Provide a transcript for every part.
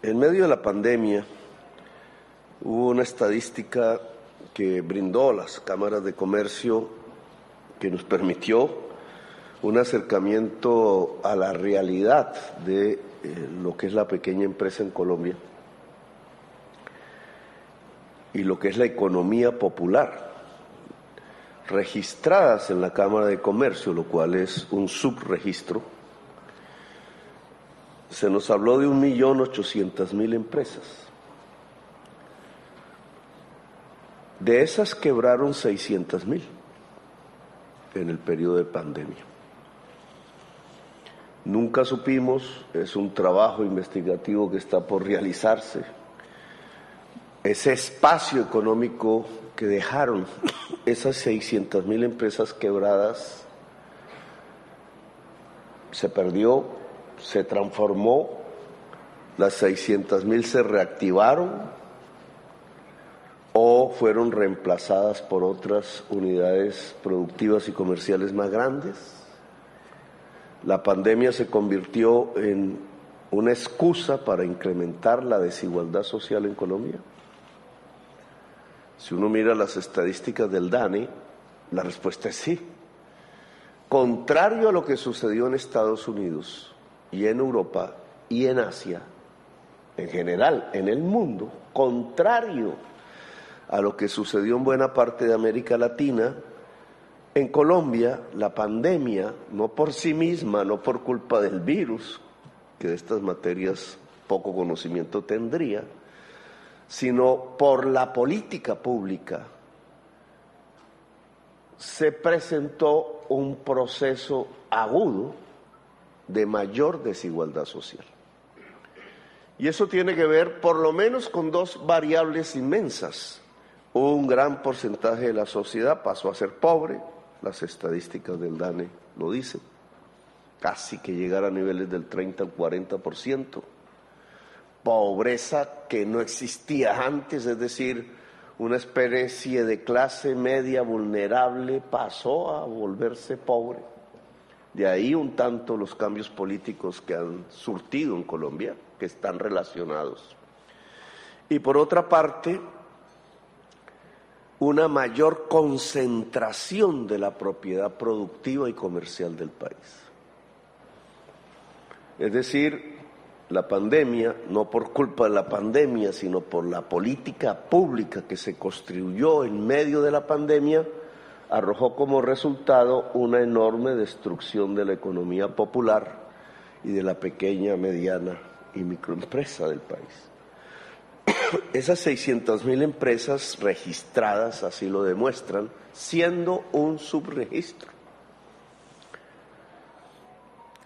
En medio de la pandemia hubo una estadística que brindó las cámaras de comercio que nos permitió un acercamiento a la realidad de eh, lo que es la pequeña empresa en Colombia y lo que es la economía popular, registradas en la Cámara de Comercio, lo cual es un subregistro. Se nos habló de un millón ochocientas mil empresas. De esas quebraron seiscientas mil en el periodo de pandemia. Nunca supimos, es un trabajo investigativo que está por realizarse, ese espacio económico que dejaron esas 600 mil empresas quebradas se perdió, se transformó, las 600 mil se reactivaron o fueron reemplazadas por otras unidades productivas y comerciales más grandes. La pandemia se convirtió en una excusa para incrementar la desigualdad social en Colombia. Si uno mira las estadísticas del DANE, la respuesta es sí. Contrario a lo que sucedió en Estados Unidos y en Europa y en Asia, en general, en el mundo, contrario a lo que sucedió en buena parte de América Latina, en Colombia la pandemia, no por sí misma, no por culpa del virus, que de estas materias poco conocimiento tendría, sino por la política pública, se presentó un proceso agudo de mayor desigualdad social. Y eso tiene que ver por lo menos con dos variables inmensas. Un gran porcentaje de la sociedad pasó a ser pobre, las estadísticas del DANE lo dicen, casi que llegar a niveles del 30 al 40% pobreza que no existía antes, es decir, una especie de clase media vulnerable pasó a volverse pobre. De ahí un tanto los cambios políticos que han surtido en Colombia, que están relacionados. Y por otra parte, una mayor concentración de la propiedad productiva y comercial del país. Es decir, la pandemia, no por culpa de la pandemia, sino por la política pública que se construyó en medio de la pandemia, arrojó como resultado una enorme destrucción de la economía popular y de la pequeña, mediana y microempresa del país. Esas 600 mil empresas registradas así lo demuestran, siendo un subregistro.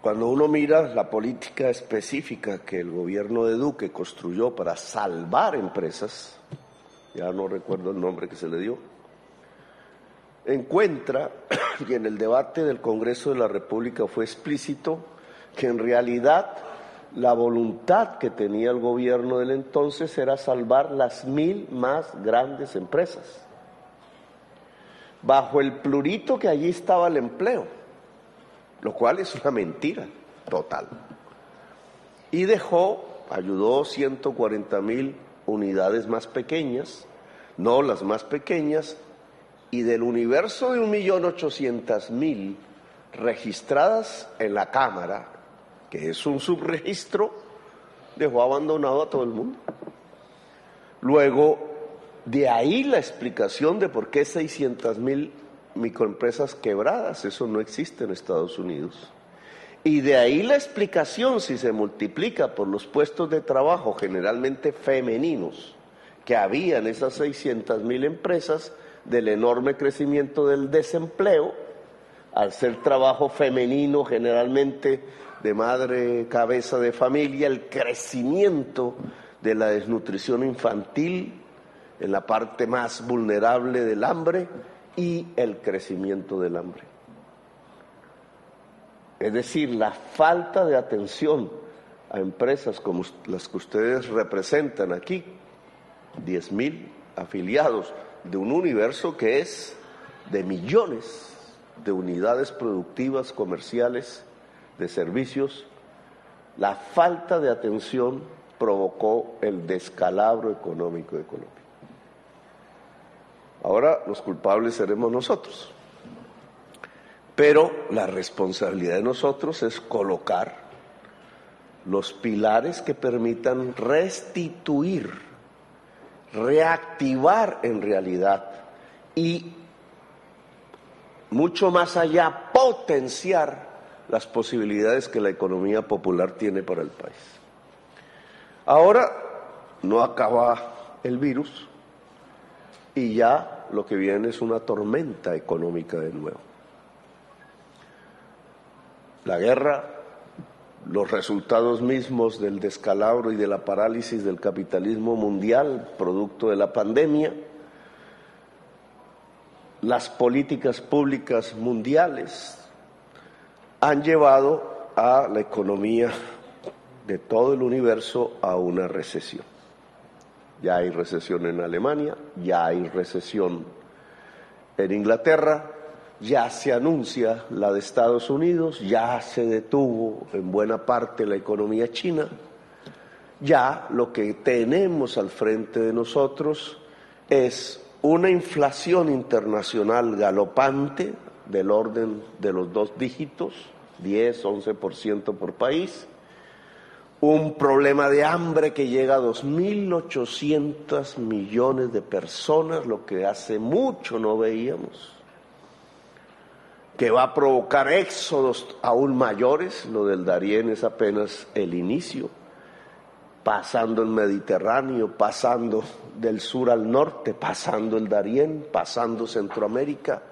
Cuando uno mira la política específica que el gobierno de Duque construyó para salvar empresas, ya no recuerdo el nombre que se le dio, encuentra, y en el debate del Congreso de la República fue explícito, que en realidad la voluntad que tenía el gobierno del entonces era salvar las mil más grandes empresas, bajo el plurito que allí estaba el empleo lo cual es una mentira total. Y dejó, ayudó 140 mil unidades más pequeñas, no las más pequeñas, y del universo de 1.800.000 registradas en la Cámara, que es un subregistro, dejó abandonado a todo el mundo. Luego, de ahí la explicación de por qué 600.000 microempresas quebradas, eso no existe en Estados Unidos. Y de ahí la explicación, si se multiplica por los puestos de trabajo generalmente femeninos que había en esas 600 mil empresas, del enorme crecimiento del desempleo, al ser trabajo femenino generalmente de madre cabeza de familia, el crecimiento de la desnutrición infantil en la parte más vulnerable del hambre, y el crecimiento del hambre. Es decir, la falta de atención a empresas como las que ustedes representan aquí, 10 mil afiliados de un universo que es de millones de unidades productivas, comerciales, de servicios, la falta de atención provocó el descalabro económico de Colombia. Ahora los culpables seremos nosotros. Pero la responsabilidad de nosotros es colocar los pilares que permitan restituir, reactivar en realidad y mucho más allá potenciar las posibilidades que la economía popular tiene para el país. Ahora no acaba el virus y ya lo que viene es una tormenta económica de nuevo. La guerra, los resultados mismos del descalabro y de la parálisis del capitalismo mundial, producto de la pandemia, las políticas públicas mundiales han llevado a la economía de todo el universo a una recesión. Ya hay recesión en Alemania, ya hay recesión en Inglaterra, ya se anuncia la de Estados Unidos, ya se detuvo en buena parte la economía china, ya lo que tenemos al frente de nosotros es una inflación internacional galopante del orden de los dos dígitos, 10, 11% por país, un problema de hambre que llega a 2.800 millones de personas, lo que hace mucho no veíamos, que va a provocar éxodos aún mayores, lo del Darién es apenas el inicio, pasando el Mediterráneo, pasando del sur al norte, pasando el Darién, pasando Centroamérica,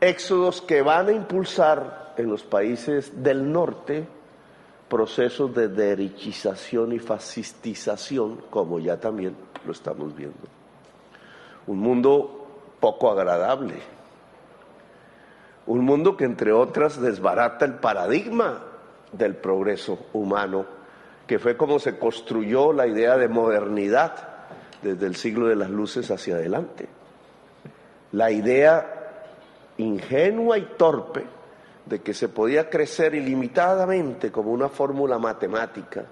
éxodos que van a impulsar en los países del norte procesos de derechización y fascistización, como ya también lo estamos viendo. Un mundo poco agradable, un mundo que entre otras desbarata el paradigma del progreso humano, que fue como se construyó la idea de modernidad desde el siglo de las luces hacia adelante. La idea ingenua y torpe de que se podía crecer ilimitadamente como una fórmula matemática.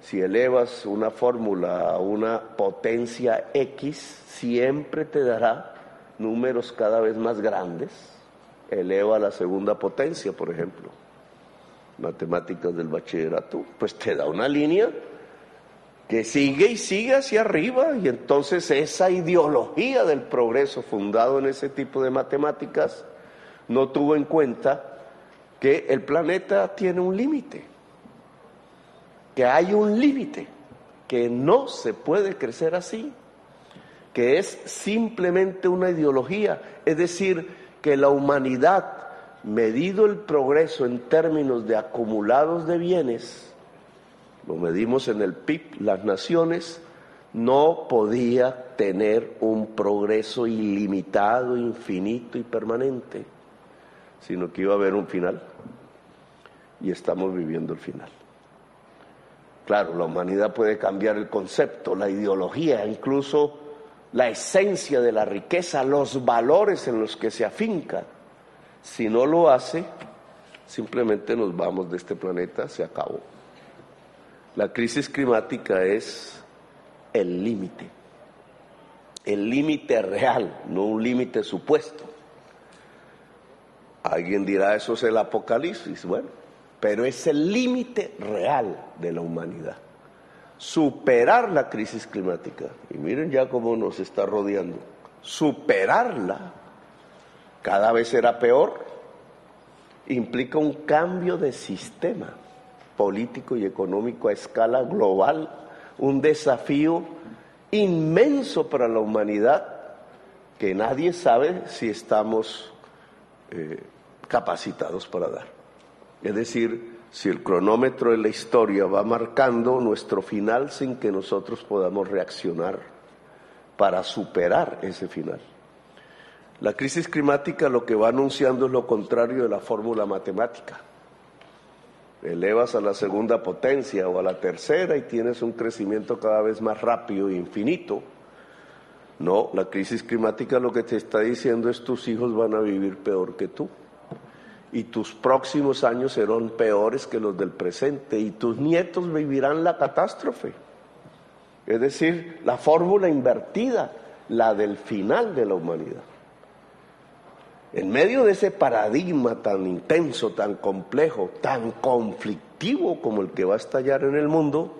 Si elevas una fórmula a una potencia X, siempre te dará números cada vez más grandes. Eleva a la segunda potencia, por ejemplo. Matemáticas del bachillerato, pues te da una línea que sigue y sigue hacia arriba y entonces esa ideología del progreso fundado en ese tipo de matemáticas no tuvo en cuenta que el planeta tiene un límite, que hay un límite, que no se puede crecer así, que es simplemente una ideología, es decir, que la humanidad, medido el progreso en términos de acumulados de bienes, lo medimos en el PIB, las naciones, no podía tener un progreso ilimitado, infinito y permanente sino que iba a haber un final. Y estamos viviendo el final. Claro, la humanidad puede cambiar el concepto, la ideología, incluso la esencia de la riqueza, los valores en los que se afinca. Si no lo hace, simplemente nos vamos de este planeta, se acabó. La crisis climática es el límite, el límite real, no un límite supuesto. Alguien dirá, eso es el apocalipsis. Bueno, pero es el límite real de la humanidad. Superar la crisis climática, y miren ya cómo nos está rodeando, superarla cada vez será peor, implica un cambio de sistema político y económico a escala global, un desafío inmenso para la humanidad que nadie sabe si estamos eh, capacitados para dar. Es decir, si el cronómetro de la historia va marcando nuestro final sin que nosotros podamos reaccionar para superar ese final. La crisis climática lo que va anunciando es lo contrario de la fórmula matemática. Elevas a la segunda potencia o a la tercera y tienes un crecimiento cada vez más rápido e infinito. No, la crisis climática lo que te está diciendo es tus hijos van a vivir peor que tú y tus próximos años serán peores que los del presente y tus nietos vivirán la catástrofe. Es decir, la fórmula invertida, la del final de la humanidad. En medio de ese paradigma tan intenso, tan complejo, tan conflictivo como el que va a estallar en el mundo,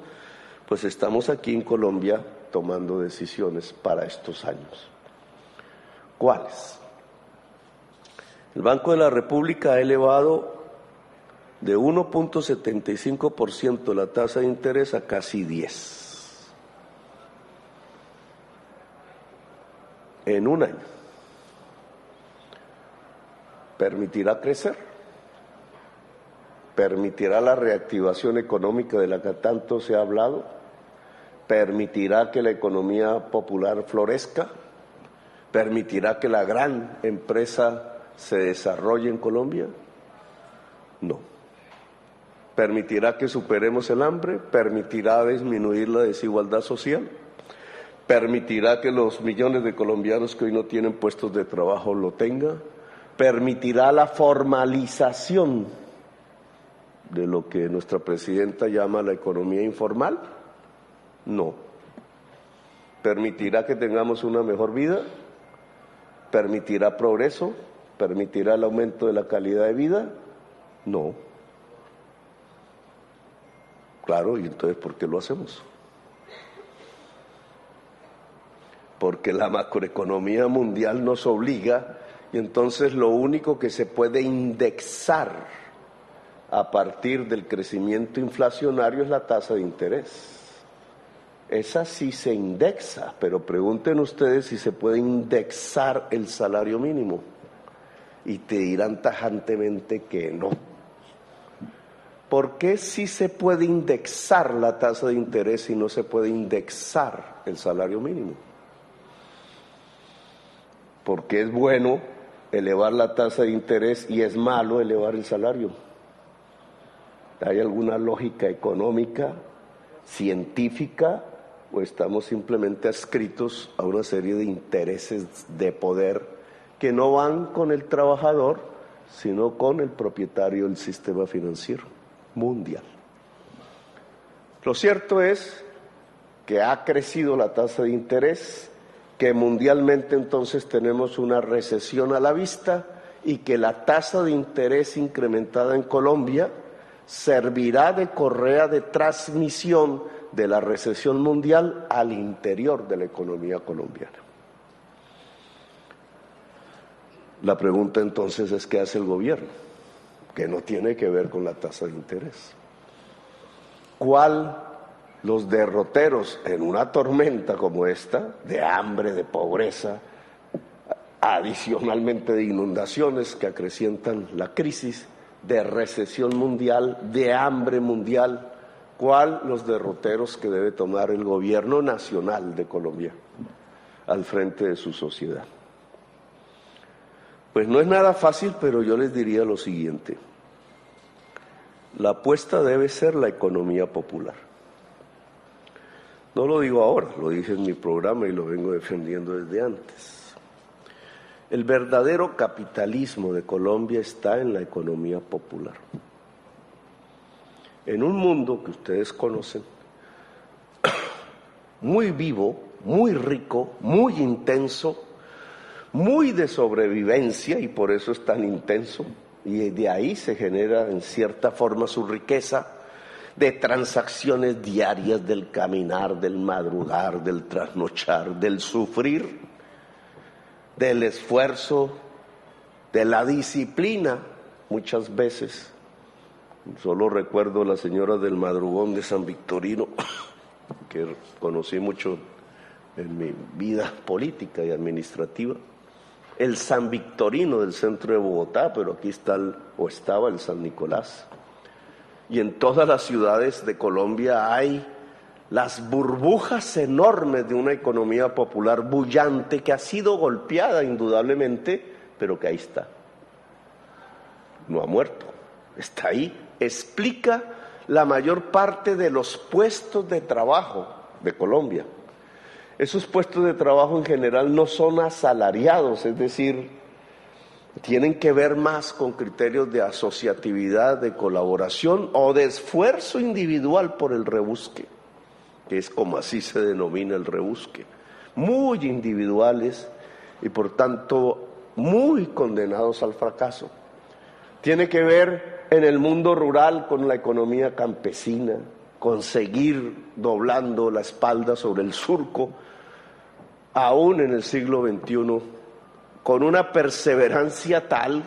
pues estamos aquí en Colombia tomando decisiones para estos años. ¿Cuáles? El Banco de la República ha elevado de 1.75% la tasa de interés a casi 10 en un año. ¿Permitirá crecer? ¿Permitirá la reactivación económica de la que tanto se ha hablado? ¿Permitirá que la economía popular florezca? ¿Permitirá que la gran empresa se desarrolle en Colombia? No. ¿Permitirá que superemos el hambre? ¿Permitirá disminuir la desigualdad social? ¿Permitirá que los millones de colombianos que hoy no tienen puestos de trabajo lo tengan? ¿Permitirá la formalización de lo que nuestra presidenta llama la economía informal? No. ¿Permitirá que tengamos una mejor vida? ¿Permitirá progreso? ¿Permitirá el aumento de la calidad de vida? No. Claro, y entonces, ¿por qué lo hacemos? Porque la macroeconomía mundial nos obliga y entonces lo único que se puede indexar a partir del crecimiento inflacionario es la tasa de interés. Esa sí se indexa, pero pregunten ustedes si se puede indexar el salario mínimo y te dirán tajantemente que no. ¿Por qué sí se puede indexar la tasa de interés y no se puede indexar el salario mínimo? Porque es bueno elevar la tasa de interés y es malo elevar el salario. ¿Hay alguna lógica económica, científica, o estamos simplemente adscritos a una serie de intereses de poder que no van con el trabajador, sino con el propietario del sistema financiero mundial. Lo cierto es que ha crecido la tasa de interés, que mundialmente entonces tenemos una recesión a la vista y que la tasa de interés incrementada en Colombia servirá de correa de transmisión de la recesión mundial al interior de la economía colombiana. La pregunta entonces es qué hace el gobierno, que no tiene que ver con la tasa de interés. ¿Cuál los derroteros en una tormenta como esta, de hambre, de pobreza, adicionalmente de inundaciones que acrecientan la crisis, de recesión mundial, de hambre mundial, cuál los derroteros que debe tomar el gobierno nacional de Colombia al frente de su sociedad. Pues no es nada fácil, pero yo les diría lo siguiente. La apuesta debe ser la economía popular. No lo digo ahora, lo dije en mi programa y lo vengo defendiendo desde antes. El verdadero capitalismo de Colombia está en la economía popular. En un mundo que ustedes conocen, muy vivo, muy rico, muy intenso, muy de sobrevivencia y por eso es tan intenso. Y de ahí se genera en cierta forma su riqueza de transacciones diarias del caminar, del madrugar, del trasnochar, del sufrir, del esfuerzo, de la disciplina, muchas veces. Solo recuerdo a la señora del madrugón de San Victorino, que conocí mucho en mi vida política y administrativa el San Victorino del centro de Bogotá, pero aquí está o estaba el San Nicolás. Y en todas las ciudades de Colombia hay las burbujas enormes de una economía popular bullante que ha sido golpeada indudablemente, pero que ahí está. No ha muerto, está ahí. Explica la mayor parte de los puestos de trabajo de Colombia. Esos puestos de trabajo en general no son asalariados, es decir, tienen que ver más con criterios de asociatividad, de colaboración o de esfuerzo individual por el rebusque, que es como así se denomina el rebusque, muy individuales y por tanto muy condenados al fracaso. Tiene que ver en el mundo rural con la economía campesina, con seguir doblando la espalda sobre el surco, aún en el siglo XXI, con una perseverancia tal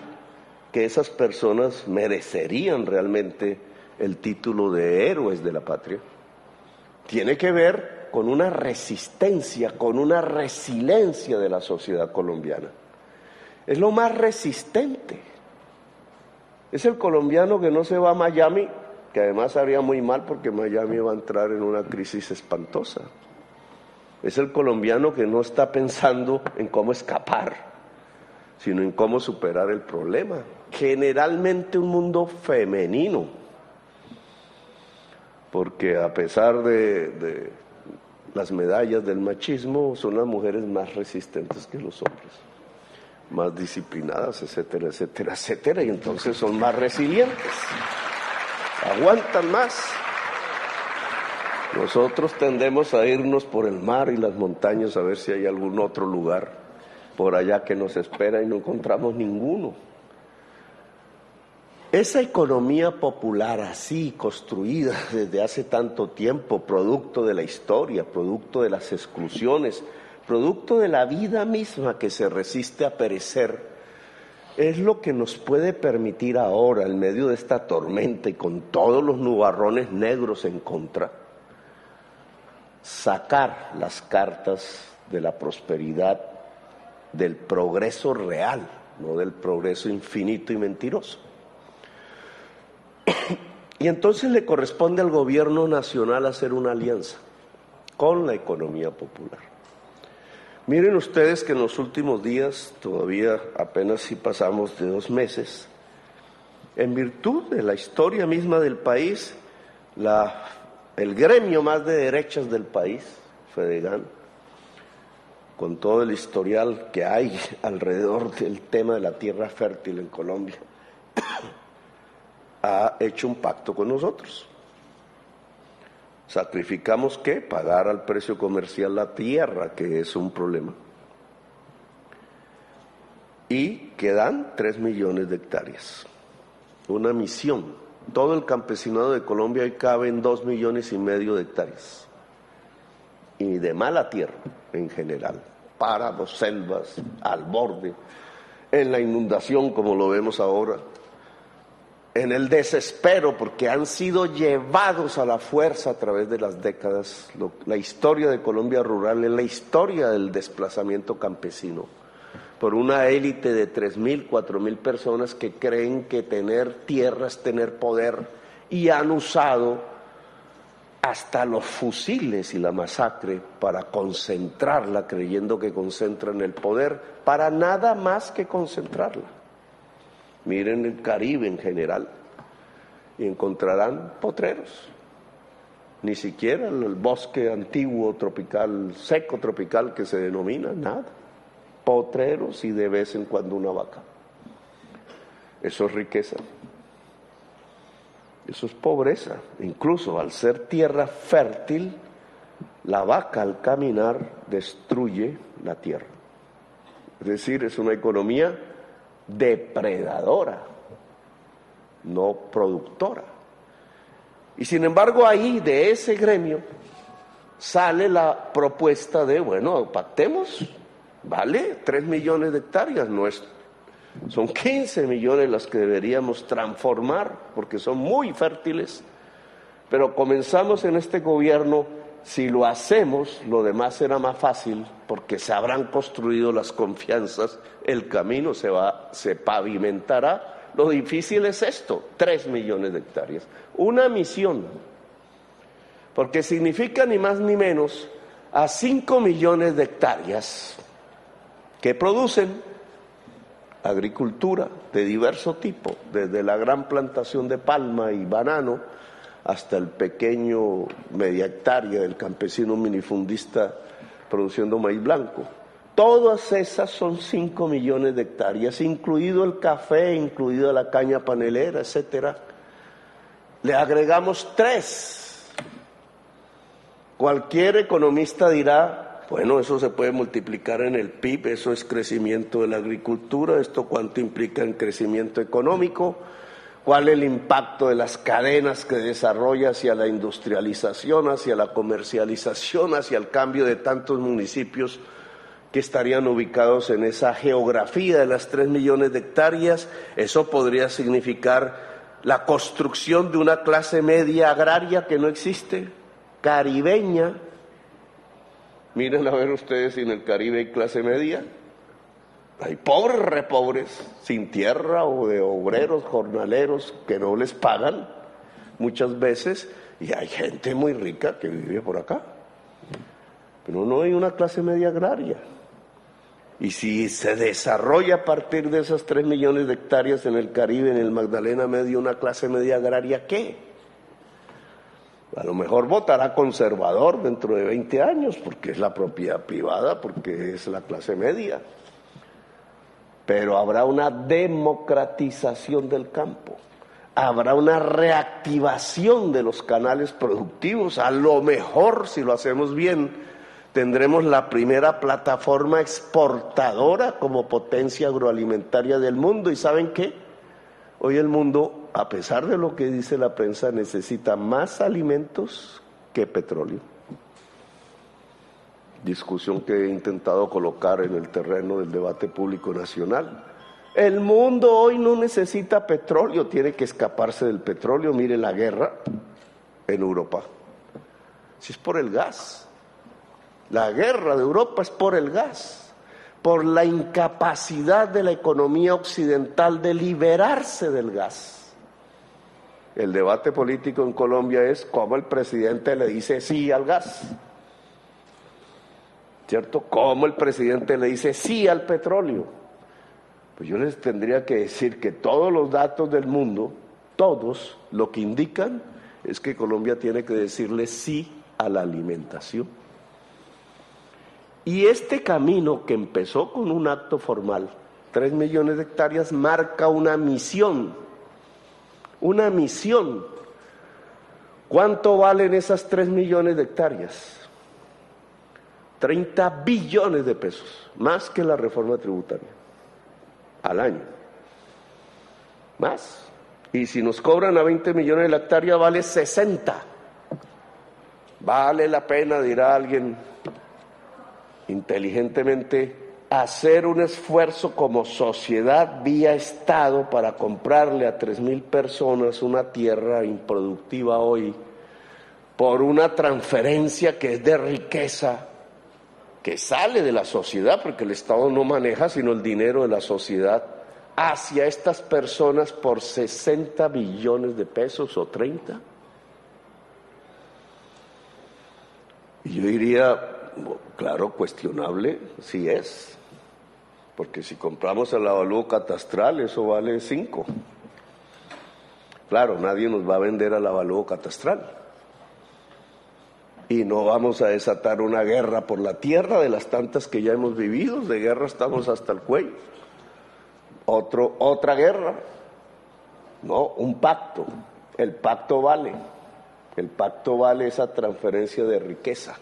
que esas personas merecerían realmente el título de héroes de la patria. Tiene que ver con una resistencia, con una resiliencia de la sociedad colombiana. Es lo más resistente. Es el colombiano que no se va a Miami, que además haría muy mal porque Miami va a entrar en una crisis espantosa. Es el colombiano que no está pensando en cómo escapar, sino en cómo superar el problema. Generalmente un mundo femenino, porque a pesar de, las medallas del machismo, son las mujeres más resistentes que los hombres más disciplinadas, etcétera, etcétera, etcétera, y entonces son más resilientes, aguantan más. Nosotros tendemos a irnos por el mar y las montañas a ver si hay algún otro lugar por allá que nos espera y no encontramos ninguno. Esa economía popular así construida desde hace tanto tiempo, producto de la historia, producto de las exclusiones, producto de la vida misma que se resiste a perecer, es lo que nos puede permitir ahora, en medio de esta tormenta y con todos los nubarrones negros en contra, sacar las cartas de la prosperidad, del progreso real, no del progreso infinito y mentiroso. Y entonces le corresponde al gobierno nacional hacer una alianza con la economía popular. Miren ustedes que en los últimos días, todavía apenas si pasamos de dos meses, en virtud de la historia misma del país, la, el gremio más de derechas del país, Fedegan, con todo el historial que hay alrededor del tema de la tierra fértil en Colombia, ha hecho un pacto con nosotros. Sacrificamos qué? Pagar al precio comercial la tierra, que es un problema. Y quedan tres millones de hectáreas. Una misión. Todo el campesinado de Colombia hoy cabe en dos millones y medio de hectáreas. Y de mala tierra en general. Páramos, selvas, al borde, en la inundación como lo vemos ahora en el desespero porque han sido llevados a la fuerza a través de las décadas. la historia de Colombia rural es la historia del desplazamiento campesino por una élite de tres mil, cuatro mil personas que creen que tener tierra es tener poder y han usado hasta los fusiles y la masacre para concentrarla, creyendo que concentran el poder, para nada más que concentrarla. Miren el Caribe en general y encontrarán potreros. Ni siquiera el bosque antiguo tropical, seco tropical que se denomina, nada. Potreros y de vez en cuando una vaca. Eso es riqueza. Eso es pobreza. Incluso al ser tierra fértil, la vaca al caminar destruye la tierra. Es decir, es una economía depredadora, no productora. Y sin embargo ahí, de ese gremio, sale la propuesta de, bueno, pactemos, vale, 3 millones de hectáreas, no son 15 millones las que deberíamos transformar, porque son muy fértiles, pero comenzamos en este gobierno si lo hacemos, lo demás será más fácil porque se habrán construido las confianzas, el camino se va, se pavimentará. Lo difícil es esto, tres millones de hectáreas. Una misión, porque significa ni más ni menos a cinco millones de hectáreas que producen agricultura de diverso tipo, desde la gran plantación de palma y banano, hasta el pequeño media hectárea del campesino minifundista produciendo maíz blanco, Todas esas son 5 millones de hectáreas, incluido el café, incluido la caña panelera, etcétera. Le agregamos 3. Cualquier economista dirá, bueno, eso se puede multiplicar en el PIB, eso es crecimiento de la agricultura, esto cuánto implica en crecimiento económico, cuál es el impacto de las cadenas que desarrolla hacia la industrialización, hacia la comercialización, hacia el cambio de tantos municipios que estarían ubicados en esa geografía de las tres millones de hectáreas. Eso podría significar la construcción de una clase media agraria que no existe, caribeña. Miren a ver ustedes si en el Caribe hay clase media. Hay pobres, repobres, sin tierra o de obreros, jornaleros que no les pagan muchas veces y hay gente muy rica que vive por acá. Pero no hay una clase media agraria. Y si se desarrolla a partir de esas tres millones de hectáreas en el Caribe, en el Magdalena Medio, una clase media agraria, ¿qué? A lo mejor votará conservador dentro de 20 años, porque es la propiedad privada, porque es la clase media. Pero habrá una democratización del campo, habrá una reactivación de los canales productivos, a lo mejor, si lo hacemos bien, tendremos la primera plataforma exportadora como potencia agroalimentaria del mundo. ¿Y saben qué? Hoy el mundo, a pesar de lo que dice la prensa, necesita más alimentos que petróleo. Discusión que he intentado colocar en el terreno del debate público nacional. El mundo hoy no necesita petróleo, tiene que escaparse del petróleo. Mire la guerra en Europa. Si es por el gas, la guerra de Europa es por el gas, por la incapacidad de la economía occidental de liberarse del gas. El debate político en Colombia es cómo el presidente le dice sí al gas. ¿Cierto? Cómo el presidente le dice sí al petróleo. Pues yo les tendría que decir que todos los datos del mundo, todos, lo que indican es que Colombia tiene que decirle sí a la alimentación. Y este camino que empezó con un acto formal, tres millones de hectáreas, marca una misión, una misión. ¿Cuánto valen esas tres millones de hectáreas? 30 billones de pesos, más que la reforma tributaria, al año. Más. Y si nos cobran a 20 millones de la hectárea, vale 60. Vale la pena, dirá alguien, inteligentemente hacer un esfuerzo como sociedad vía Estado para comprarle a tres mil personas una tierra improductiva hoy por una transferencia que es de riqueza que sale de la sociedad, porque el Estado no maneja sino el dinero de la sociedad, hacia estas personas por 60 billones de pesos o 30. Y yo diría, Claro, cuestionable sí es, porque si compramos el avalúo catastral, eso vale 5. Claro, nadie nos va a vender al avalúo catastral. Y no vamos a desatar una guerra por la tierra de las tantas que ya hemos vivido. De guerra estamos hasta el cuello. Otro, otra guerra. No, un pacto. El pacto vale. El pacto vale esa transferencia de riqueza.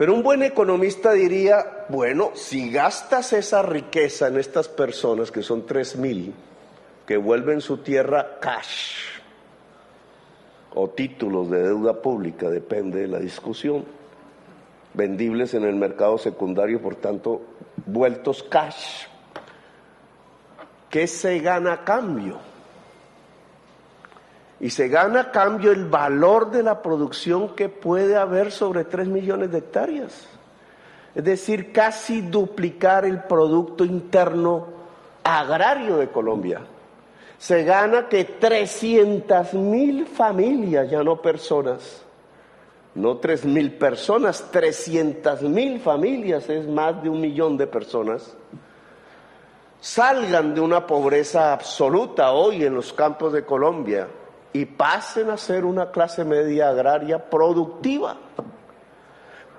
Pero un buen economista diría, bueno, si gastas esa riqueza en estas personas, que son tres mil, que vuelven su tierra cash o títulos de deuda pública, depende de la discusión, vendibles en el mercado secundario, por tanto, vueltos cash, ¿qué se gana a cambio? Y se gana a cambio el valor de la producción que puede haber sobre 3 millones de hectáreas. Es decir, casi duplicar el Producto Interno Agrario de Colombia. Se gana que 300 mil familias, ya no personas, no 3 mil personas, 300 mil familias, es más de un millón de personas, salgan de una pobreza absoluta hoy en los campos de Colombia y pasen a ser una clase media agraria productiva.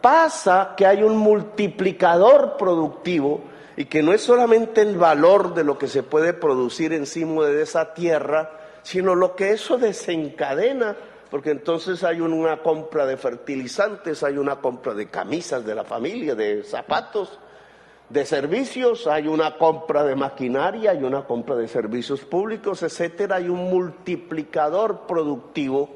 pasa que hay un multiplicador productivo y que no es solamente el valor de lo que se puede producir encima de esa tierra, sino lo que eso desencadena, porque entonces hay una compra de fertilizantes, hay una compra de camisas de la familia, de zapatos, de servicios, hay una compra de maquinaria, hay una compra de servicios públicos, etcétera, hay un multiplicador productivo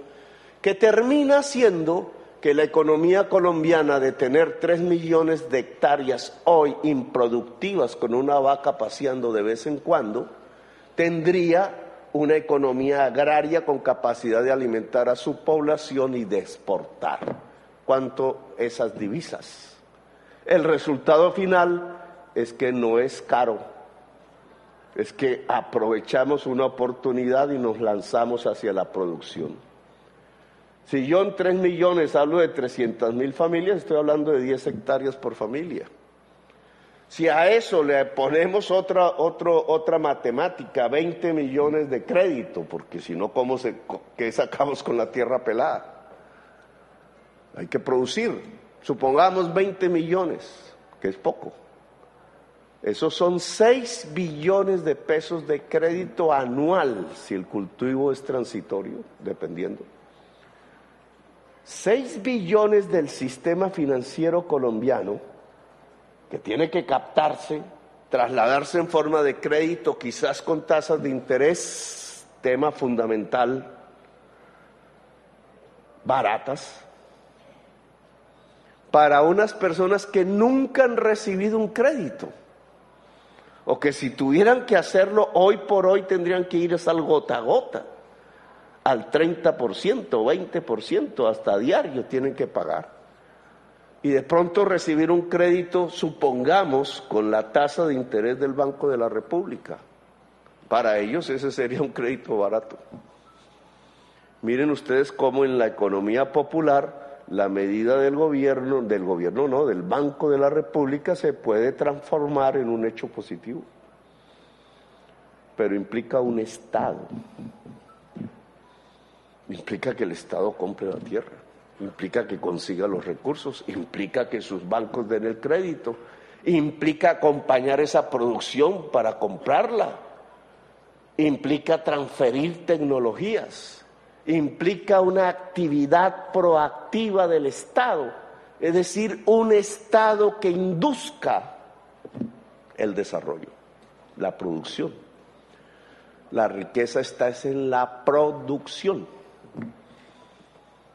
que termina siendo que la economía colombiana de tener 3 millones de hectáreas hoy improductivas con una vaca paseando de vez en cuando, tendría una economía agraria con capacidad de alimentar a su población y de exportar. ¿Cuánto esas divisas? El resultado final es que no es caro, es que aprovechamos una oportunidad y nos lanzamos hacia la producción. Si yo en 3 millones hablo de 300 mil familias, estoy hablando de 10 hectáreas por familia. Si a eso le ponemos otra, otra matemática, 20 millones de crédito, porque si no, ¿cómo se, ¿qué sacamos con la tierra pelada? Hay que producir. Supongamos 20 millones, que es poco. Esos son 6 billones de pesos de crédito anual si el cultivo es transitorio, dependiendo. 6 billones del sistema financiero colombiano que tiene que captarse, trasladarse en forma de crédito, quizás con tasas de interés, tema fundamental, baratas, para unas personas que nunca han recibido un crédito, o que si tuvieran que hacerlo hoy por hoy tendrían que ir al gota a gota al 30%, 20%, hasta diario tienen que pagar. Y de pronto recibir un crédito, supongamos, con la tasa de interés del Banco de la República. Para ellos ese sería un crédito barato. Miren ustedes cómo en la economía popular la medida del gobierno, del gobierno no, del Banco de la República se puede transformar en un hecho positivo. Pero implica un Estado implica que el Estado compre la tierra, implica que consiga los recursos, implica que sus bancos den el crédito, implica acompañar esa producción para comprarla, implica transferir tecnologías, implica una actividad proactiva del Estado, es decir, un Estado que induzca el desarrollo, la producción. La riqueza está en la producción.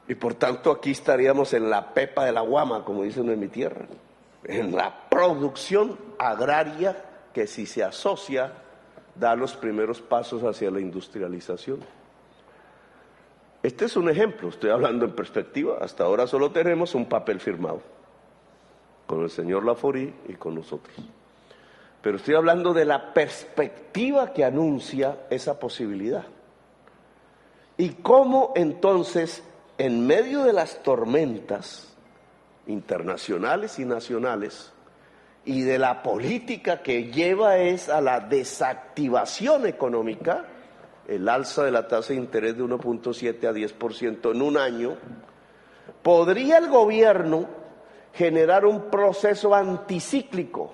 Y por tanto aquí estaríamos en la pepa de la guama, como dicen en mi tierra, en la producción agraria que si se asocia da los primeros pasos hacia la industrialización. Este es un ejemplo, estoy hablando en perspectiva, hasta ahora solo tenemos un papel firmado con el señor Laforí y con nosotros. Pero estoy hablando de la perspectiva que anuncia esa posibilidad. Y cómo entonces en medio de las tormentas internacionales y nacionales y de la política que lleva es a la desactivación económica, el alza de la tasa de interés de 1.7 a 10% en un año, podría el gobierno generar un proceso anticíclico,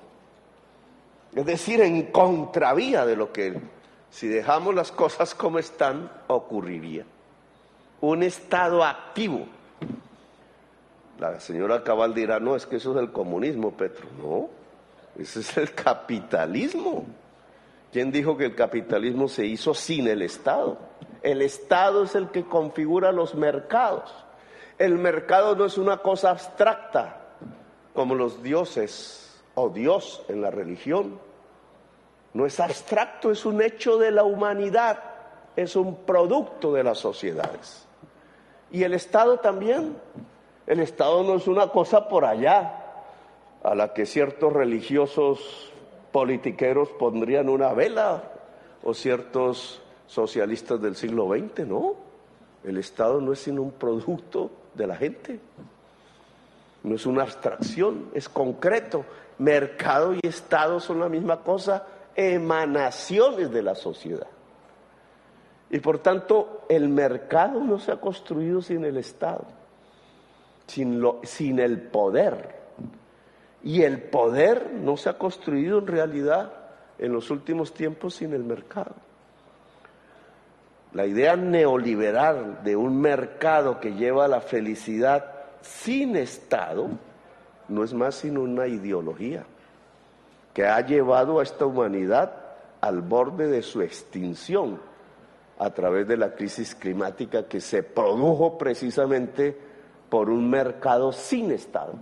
es decir, en contravía de lo que si dejamos las cosas como están ocurriría un Estado activo. La señora Cabal dirá, no, es que eso es el comunismo, Petro. No, ese es el capitalismo. ¿Quién dijo que el capitalismo se hizo sin el Estado? El Estado es el que configura los mercados. El mercado no es una cosa abstracta como los dioses o Dios en la religión. No es abstracto, es un hecho de la humanidad, es un producto de las sociedades. Y el Estado también. El Estado no es una cosa por allá, a la que ciertos religiosos politiqueros pondrían una vela, o ciertos socialistas del siglo XX, no. El Estado no es sino un producto de la gente, no es una abstracción, es concreto. Mercado y Estado son la misma cosa, emanaciones de la sociedad. Y por tanto, el mercado no se ha construido sin el Estado. sin, lo, sin el poder. Y el poder no se ha construido en realidad en los últimos tiempos sin el mercado. La idea neoliberal de un mercado que lleva a la felicidad sin Estado no es más sino una ideología que ha llevado a esta humanidad al borde de su extinción a través de la crisis climática que se produjo precisamente por un mercado sin Estado.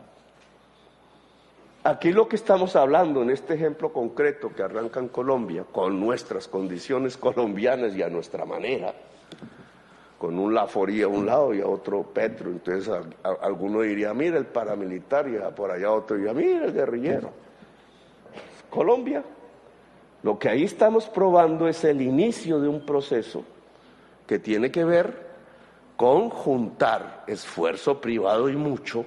Aquí lo que estamos hablando en este ejemplo concreto que arranca en Colombia, con nuestras condiciones colombianas y a nuestra manera, con un Laforía a un lado y a otro Petro, entonces alguno diría, mira el paramilitar, y por allá otro diría, mira el guerrillero. Colombia, lo que ahí estamos probando es el inicio de un proceso que tiene que ver con juntar esfuerzo privado y mucho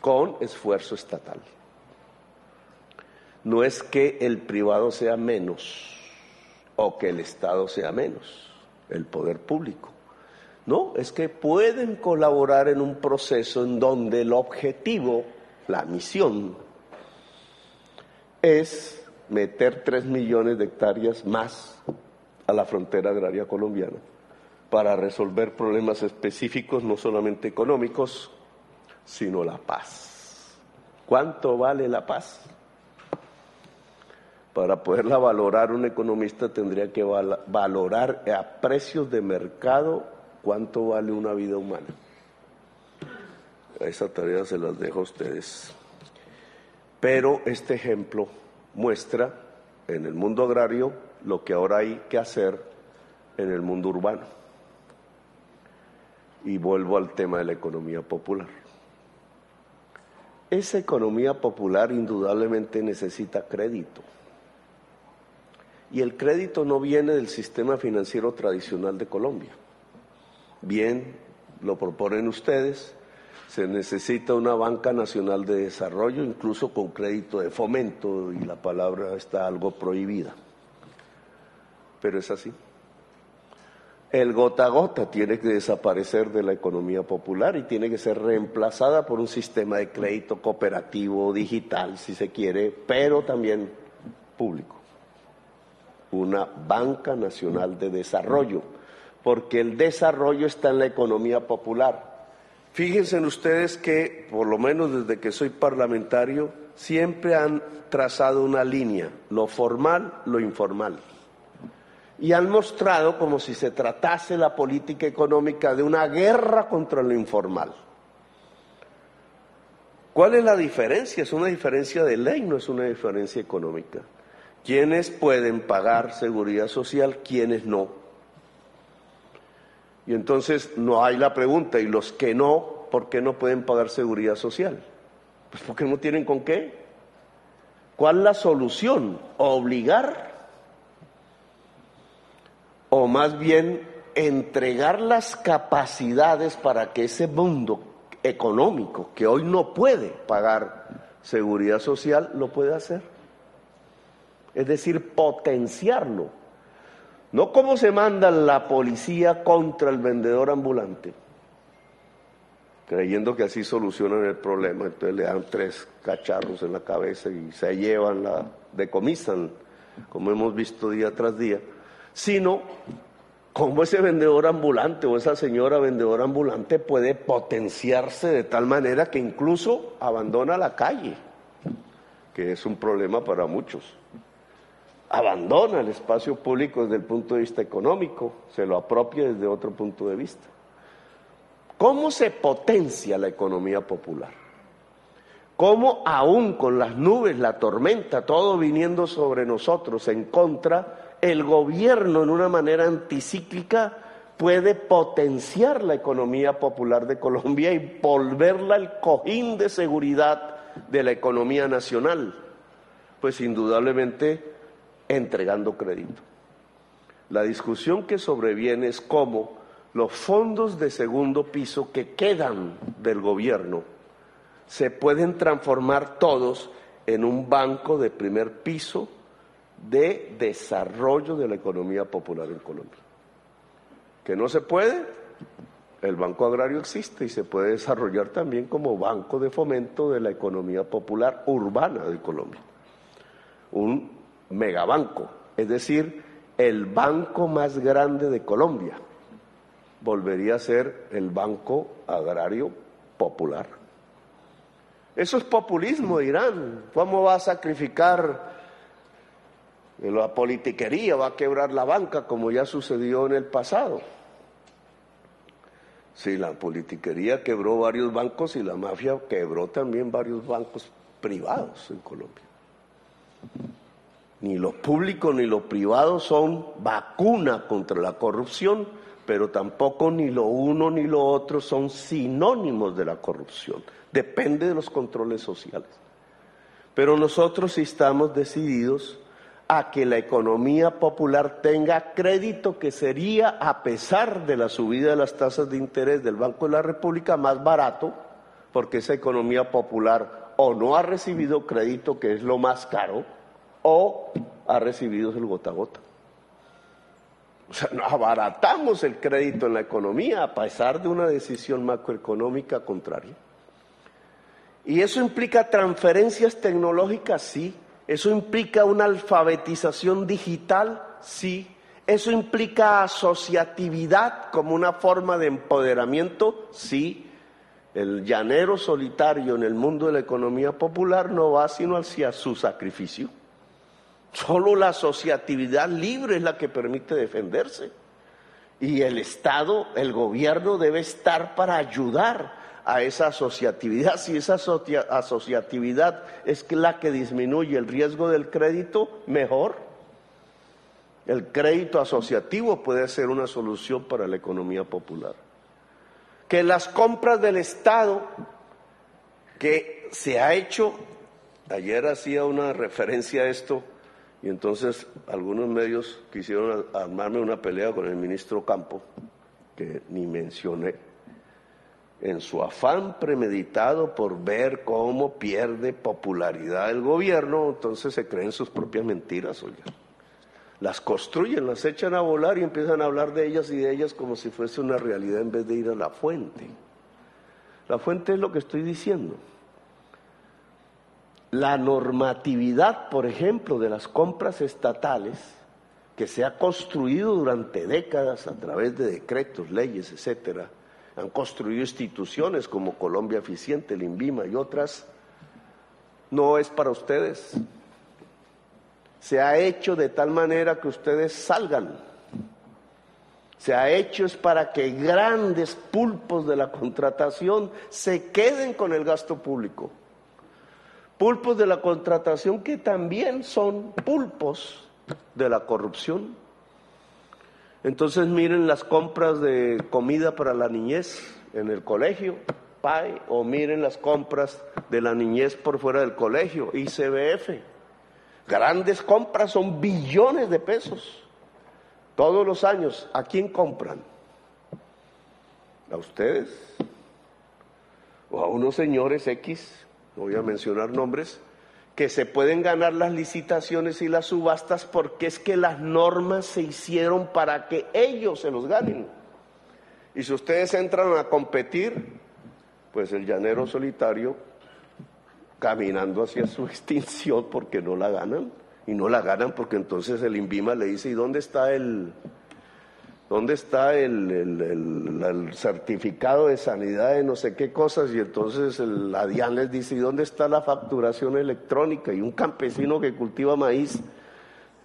con esfuerzo estatal. No es que el privado sea menos o que el Estado sea menos, el poder público. No, es que pueden colaborar en un proceso en donde el objetivo, la misión, es meter tres millones de hectáreas más a la frontera agraria colombiana para resolver problemas específicos, no solamente económicos, sino la paz. ¿Cuánto vale la paz? Para poderla valorar un economista tendría que valorar a precios de mercado cuánto vale una vida humana. Esa tarea se las dejo a ustedes. Pero este ejemplo muestra en el mundo agrario lo que ahora hay que hacer en el mundo urbano. Y vuelvo al tema de la economía popular. Esa economía popular indudablemente necesita crédito. Y el crédito no viene del sistema financiero tradicional de Colombia. Bien, lo proponen ustedes, se necesita una banca nacional de desarrollo, incluso con crédito de fomento, y la palabra está algo prohibida. Pero es así. El gota a gota tiene que desaparecer de la economía popular y tiene que ser reemplazada por un sistema de crédito cooperativo, digital, si se quiere, pero también público. Una banca nacional de desarrollo, porque el desarrollo está en la economía popular. Fíjense en ustedes que, por lo menos desde que soy parlamentario, siempre han trazado una línea, lo formal, lo informal y han mostrado como si se tratase la política económica de una guerra contra lo informal. ¿Cuál es la diferencia? Es una diferencia de ley, no es una diferencia económica. ¿Quiénes pueden pagar seguridad social? ¿Quiénes no? Y entonces no hay la pregunta, ¿y los que no, por qué no pueden pagar seguridad social? Pues porque no tienen con qué. ¿Cuál la solución? Obligar o más bien entregar las capacidades para que ese mundo económico que hoy no puede pagar seguridad social lo pueda hacer. Es decir, potenciarlo. No como se manda la policía contra el vendedor ambulante, creyendo que así solucionan el problema. Entonces le dan tres cacharros en la cabeza y se llevan, la decomisan, como hemos visto día tras día sino cómo ese vendedor ambulante o esa señora vendedora ambulante puede potenciarse de tal manera que incluso abandona la calle, que es un problema para muchos. Abandona el espacio público desde el punto de vista económico, se lo apropia desde otro punto de vista. ¿Cómo se potencia la economía popular? ¿Cómo aún con las nubes, la tormenta, todo viniendo sobre nosotros en contra, el gobierno en una manera anticíclica puede potenciar la economía popular de Colombia y volverla el cojín de seguridad de la economía nacional, pues indudablemente entregando crédito. La discusión que sobreviene es cómo los fondos de segundo piso que quedan del gobierno se pueden transformar todos en un banco de primer piso de desarrollo de la economía popular en Colombia. ¿Que no se puede? el Banco Agrario existe y se puede desarrollar también como banco de fomento de la economía popular urbana de Colombia. Un megabanco, es decir, el banco más grande de Colombia volvería a ser el Banco Agrario Popular. Eso es populismo, dirán. ¿Cómo va a sacrificar la politiquería, va a quebrar la banca como ya sucedió en el pasado? Sí, la politiquería quebró varios bancos y la mafia quebró también varios bancos privados en Colombia. Ni lo público ni lo privado son vacuna contra la corrupción, pero tampoco ni lo uno ni lo otro son sinónimos de la corrupción. Depende de los controles sociales. Pero nosotros estamos decididos a que la economía popular tenga crédito que sería, a pesar de la subida de las tasas de interés del Banco de la República, más barato, porque esa economía popular o no ha recibido crédito, que es lo más caro, o ha recibido el gota a gota. O sea, no abaratamos el crédito en la economía a pesar de una decisión macroeconómica contraria. Y eso implica transferencias tecnológicas, sí, ¿Eso implica una alfabetización digital? Sí. ¿Eso implica asociatividad como una forma de empoderamiento? Sí. El llanero solitario en el mundo de la economía popular no va sino hacia su sacrificio. Solo la asociatividad libre es la que permite defenderse. Y el Estado, el gobierno debe estar para ayudar a esa asociatividad. Si esa asociatividad es la que disminuye el riesgo del crédito, mejor. El crédito asociativo puede ser una solución para la economía popular. Que las compras del Estado que se ha hecho, ayer hacía una referencia a esto, y entonces algunos medios quisieron armarme una pelea con el ministro Campo, que ni mencioné en su afán premeditado por ver cómo pierde popularidad el gobierno, entonces se creen sus propias mentiras, oiga. Las construyen, las echan a volar y empiezan a hablar de ellas y de ellas como si fuese una realidad en vez de ir a la fuente. La fuente es lo que estoy diciendo. La normatividad, por ejemplo, de las compras estatales, que se ha construido durante décadas a través de decretos, leyes, etcétera, han construido instituciones como Colombia Eficiente, el y otras, no es para ustedes. Se ha hecho de tal manera que ustedes salgan. Se ha hecho es para que grandes pulpos de la contratación se queden con el gasto público. Pulpos de la contratación que también son pulpos de la corrupción. Entonces miren las compras de comida para la niñez en el colegio, PAI, o miren las compras de la niñez por fuera del colegio, ICBF. Grandes compras son billones de pesos. Todos los años, ¿a quién compran? ¿A ustedes? ¿O a unos señores X? No voy a mencionar nombres que se pueden ganar las licitaciones y las subastas porque es que las normas se hicieron para que ellos se los ganen. Y si ustedes entran a competir, pues el llanero solitario caminando hacia su extinción porque no la ganan. Y no la ganan porque entonces el INVIMA le dice, ¿y dónde está el, ¿dónde está el, certificado de sanidad de no sé qué cosas? Y entonces la DIAN les dice, ¿y dónde está la facturación electrónica? Y un campesino que cultiva maíz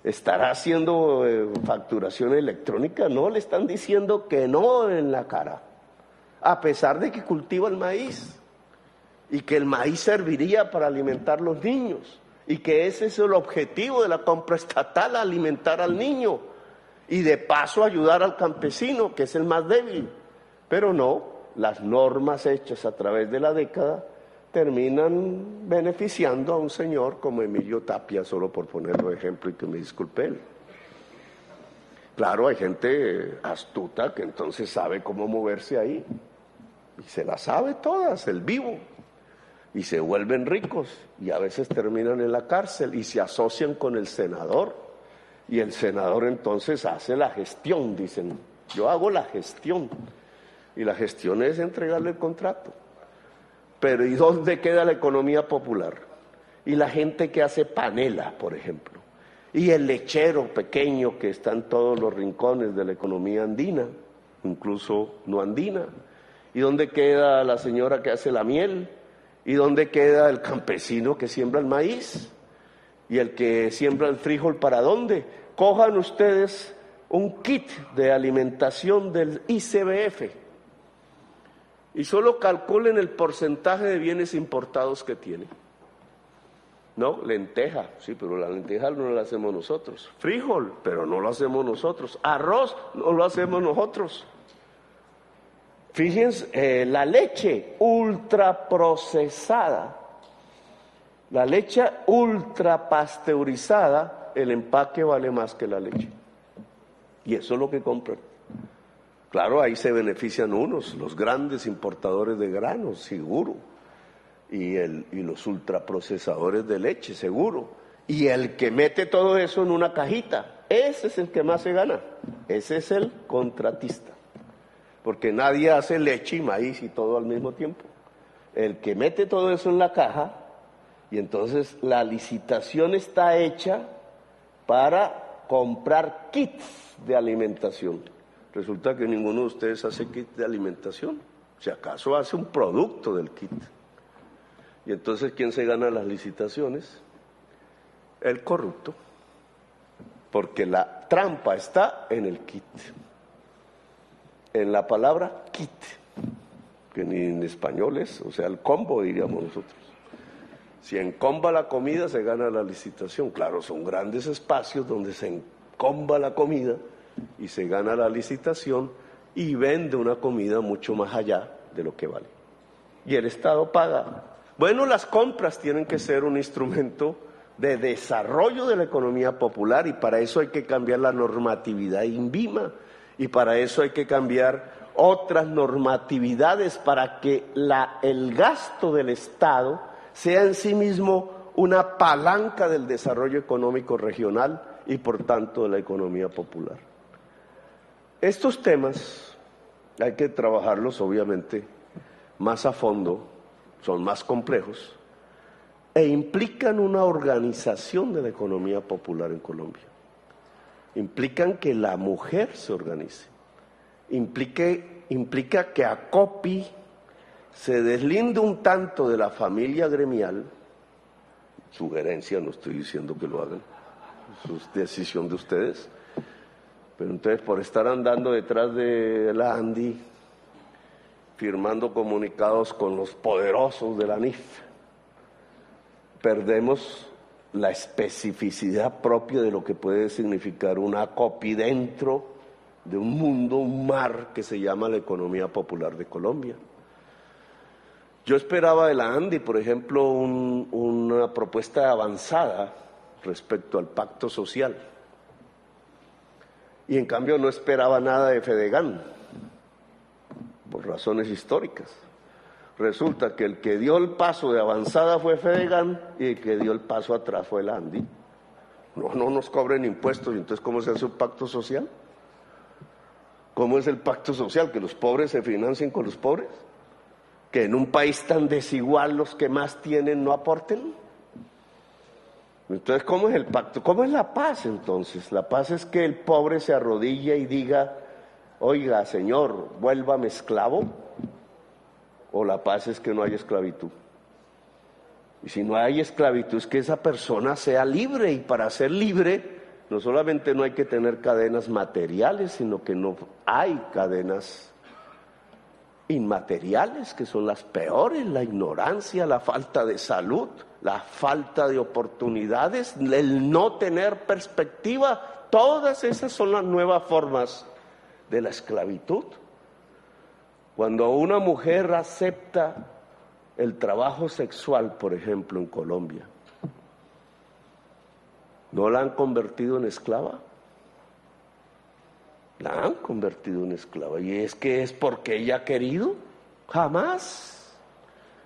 estará haciendo eh, facturación electrónica. No, le están diciendo que no en la cara, a pesar de que cultiva el maíz y que el maíz serviría para alimentar los niños y que ese es el objetivo de la compra estatal, alimentar al niño y de paso ayudar al campesino, que es el más débil. Pero no, las normas hechas a través de la década terminan beneficiando a un señor como Emilio Tapia, solo por ponerlo de ejemplo y que me disculpe. Claro, hay gente astuta que entonces sabe cómo moverse ahí. Y se la sabe todas, el vivo. Y se vuelven ricos y a veces terminan en la cárcel y se asocian con el senador y el senador entonces hace la gestión, dicen, yo hago la gestión. y la gestión es entregarle el contrato. Pero ¿y dónde queda la economía popular? Y la gente que hace panela, por ejemplo. Y el lechero pequeño que está en todos los rincones de la economía andina, incluso no andina. ¿Y dónde queda la señora que hace la miel? ¿Y dónde queda el campesino que siembra el maíz? ¿Y el que siembra el frijol para dónde? Cojan ustedes un kit de alimentación del ICBF y solo calculen el porcentaje de bienes importados que tiene. No, lenteja, sí, pero la lenteja no la hacemos nosotros. Frijol, pero no lo hacemos nosotros. Arroz, no lo hacemos nosotros. Fíjense, eh, la leche ultraprocesada, la leche ultrapasteurizada, el empaque vale más que la leche. Y eso es lo que compran. Claro, ahí se benefician unos, los grandes importadores de granos, seguro, y, el, y los ultraprocesadores de leche, seguro. Y el que mete todo eso en una cajita, ese es el que más se gana, ese es el contratista. Porque nadie hace leche y maíz y todo al mismo tiempo. El que mete todo eso en la caja, y entonces la licitación está hecha para comprar kits de alimentación. Resulta que ninguno de ustedes hace kit de alimentación. Si acaso hace un producto del kit. Y entonces, ¿quién se gana las licitaciones? El corrupto. Porque la trampa está en el kit. En la palabra kit, que ni en español es, o sea, el combo diríamos nosotros. Si encomba la comida, se gana la licitación. Claro, son grandes espacios donde se encomba la comida y se gana la licitación y vende una comida mucho más allá de lo que vale. Y el Estado paga. Bueno, las compras tienen que ser un instrumento de desarrollo de la economía popular y para eso hay que cambiar la normatividad INVIMA y para eso hay que cambiar otras normatividades para que la, el gasto del Estado sea en sí mismo una palanca del desarrollo económico regional y por tanto de la economía popular. Estos temas hay que trabajarlos obviamente más a fondo, son más complejos e implican una organización de la economía popular en Colombia. Implican que la mujer se organice. implica que a COPI se deslinde un tanto de la familia gremial, sugerencia, no estoy diciendo que lo hagan, es decisión de ustedes, pero entonces por estar andando detrás de la Andy, firmando comunicados con los poderosos de la NIF, perdemos la especificidad propia de lo que puede significar una copia dentro de un mundo, un mar que se llama la economía popular de Colombia. Yo esperaba de la Andy, por ejemplo, una propuesta avanzada respecto al pacto social y en cambio no esperaba nada de Fedegan, por razones históricas. Resulta que el que dio el paso de avanzada fue Fedegan y el que dio el paso atrás fue el Andy. No, no nos cobren impuestos, entonces ¿cómo se hace un pacto social? ¿Cómo es el pacto social? ¿Que los pobres se financien con los pobres? ¿Que en un país tan desigual los que más tienen no aporten? Entonces, ¿cómo es el pacto? ¿Cómo es la paz entonces? La paz es que el pobre se arrodilla y diga, oiga, Señor, vuélvame esclavo. O la paz es que no hay esclavitud. Y si no hay esclavitud es que esa persona sea libre y para ser libre no solamente no hay que tener cadenas materiales, sino que no hay cadenas inmateriales que son las peores, la ignorancia, la falta de salud, la falta de oportunidades, el no tener perspectiva, todas esas son las nuevas formas de la esclavitud. Cuando una mujer acepta el trabajo sexual, por ejemplo, en Colombia, ¿no la han convertido en esclava? La han convertido en esclava. ¿Y es que es porque ella ha querido? Jamás.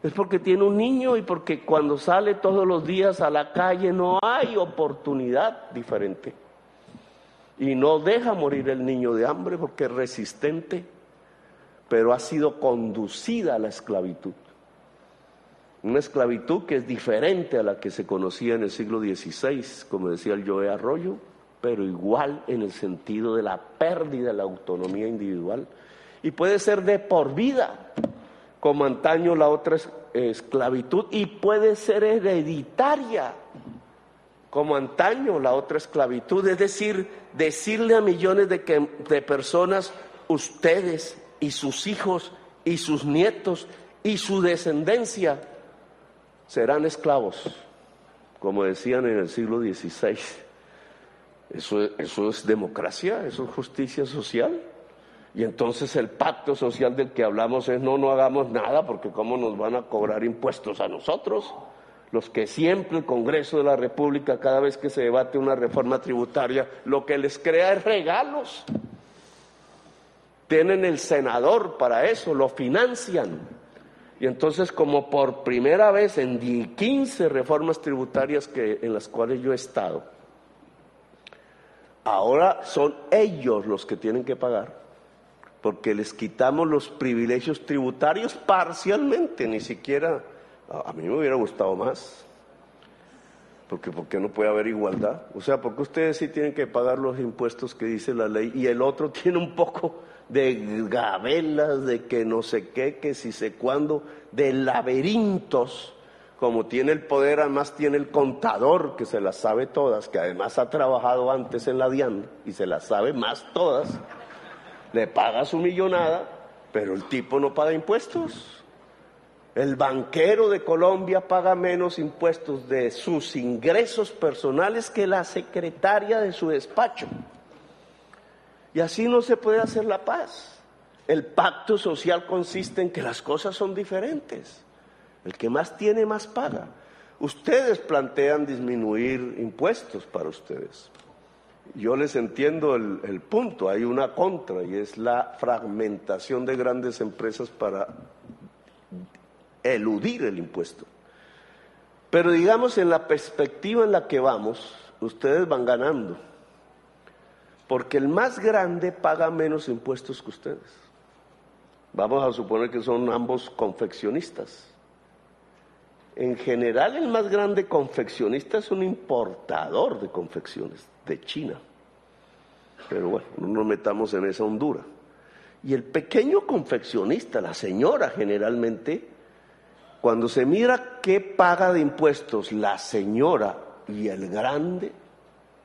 Es porque tiene un niño y porque cuando sale todos los días a la calle no hay oportunidad diferente. Y no deja morir el niño de hambre porque es resistente, pero ha sido conducida a la esclavitud. Una esclavitud que es diferente a la que se conocía en el siglo XVI, como decía el Joe Arroyo, pero igual en el sentido de la pérdida de la autonomía individual. Y puede ser de por vida, como antaño la otra esclavitud, y puede ser hereditaria, como antaño la otra esclavitud. Es decir, decirle a millones de, de personas, ustedes y sus hijos y sus nietos y su descendencia serán esclavos, como decían en el siglo XVI. Eso, eso es democracia, eso es justicia social. Y entonces el pacto social del que hablamos es no, no hagamos nada porque cómo nos van a cobrar impuestos a nosotros, los que siempre el Congreso de la República, cada vez que se debate una reforma tributaria, lo que les crea es regalos. Tienen el senador para eso, lo financian. Y entonces como por primera vez en 15 reformas tributarias que, en las cuales yo he estado, ahora son ellos los que tienen que pagar, porque les quitamos los privilegios tributarios parcialmente, ni siquiera, a mí me hubiera gustado más, porque ¿por qué no puede haber igualdad? O sea, porque ustedes sí tienen que pagar los impuestos que dice la ley y el otro tiene un poco de gabelas, de que no sé qué, que si sé cuándo, de laberintos, como tiene el poder, además tiene el contador que se las sabe todas, que además ha trabajado antes en la DIAN y se las sabe más todas, le paga su millonada, pero el tipo no paga impuestos. El banquero de Colombia paga menos impuestos de sus ingresos personales que la secretaria de su despacho. Y así no se puede hacer la paz. El pacto social consiste en que las cosas son diferentes. El que más tiene, más paga. Ustedes plantean disminuir impuestos para ustedes. Yo les entiendo el, el, punto, hay una contra y es la fragmentación de grandes empresas para eludir el impuesto. Pero digamos en la perspectiva en la que vamos, ustedes van ganando porque el más grande paga menos impuestos que ustedes. Vamos a suponer que son ambos confeccionistas. En general, el más grande confeccionista es un importador de confecciones de China. Pero bueno, no nos metamos en esa hondura. Y el pequeño confeccionista, la señora generalmente, cuando se mira qué paga de impuestos la señora y el grande,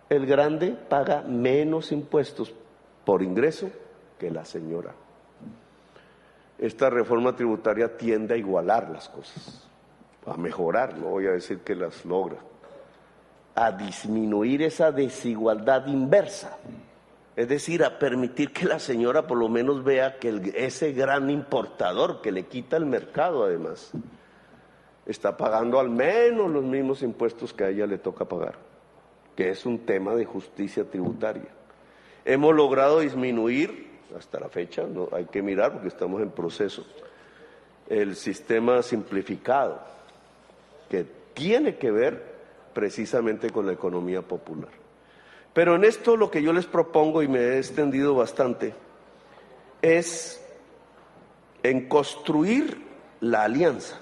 el grande paga menos impuestos por ingreso que la señora. Esta reforma tributaria tiende a igualar las cosas, a mejorar, no voy a decir que las logra, a disminuir esa desigualdad inversa. Es decir, a permitir que la señora por lo menos vea que ese gran importador que le quita el mercado además, está pagando al menos los mismos impuestos que a ella le toca pagar que es un tema de justicia tributaria. Hemos logrado disminuir, hasta la fecha, no hay que mirar porque estamos en proceso, el sistema simplificado, que tiene que ver precisamente con la economía popular. Pero en esto lo que yo les propongo, y me he extendido bastante, es en construir la alianza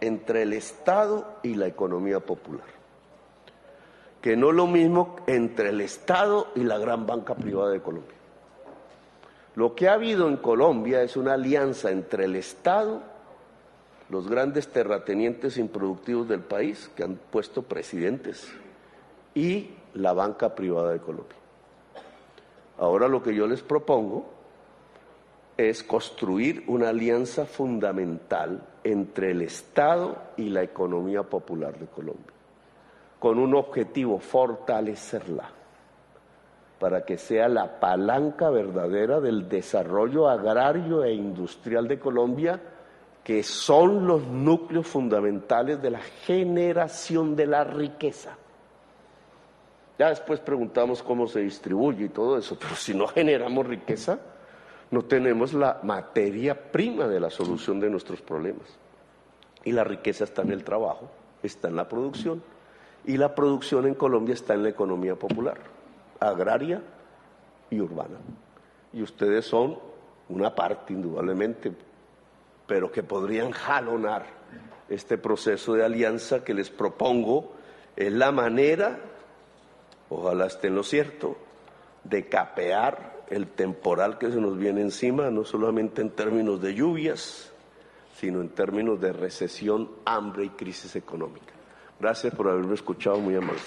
entre el Estado y la economía popular que no es lo mismo entre el Estado y la gran banca privada de Colombia. Lo que ha habido en Colombia es una alianza entre el Estado, los grandes terratenientes improductivos del país, que han puesto presidentes, y la banca privada de Colombia. Ahora lo que yo les propongo es construir una alianza fundamental entre el Estado y la economía popular de Colombia con un objetivo, fortalecerla, para que sea la palanca verdadera del desarrollo agrario e industrial de Colombia, que son los núcleos fundamentales de la generación de la riqueza. Ya después preguntamos cómo se distribuye y todo eso, pero si no generamos riqueza, no tenemos la materia prima de la solución de nuestros problemas. Y la riqueza está en el trabajo, está en la producción y la producción en Colombia está en la economía popular, agraria y urbana. Y ustedes son una parte indudablemente, pero que podrían jalonar este proceso de alianza que les propongo, es la manera, ojalá esté lo cierto, de capear el temporal que se nos viene encima, no solamente en términos de lluvias, sino en términos de recesión, hambre y crisis económica. Gracias por haberme escuchado, muy amable.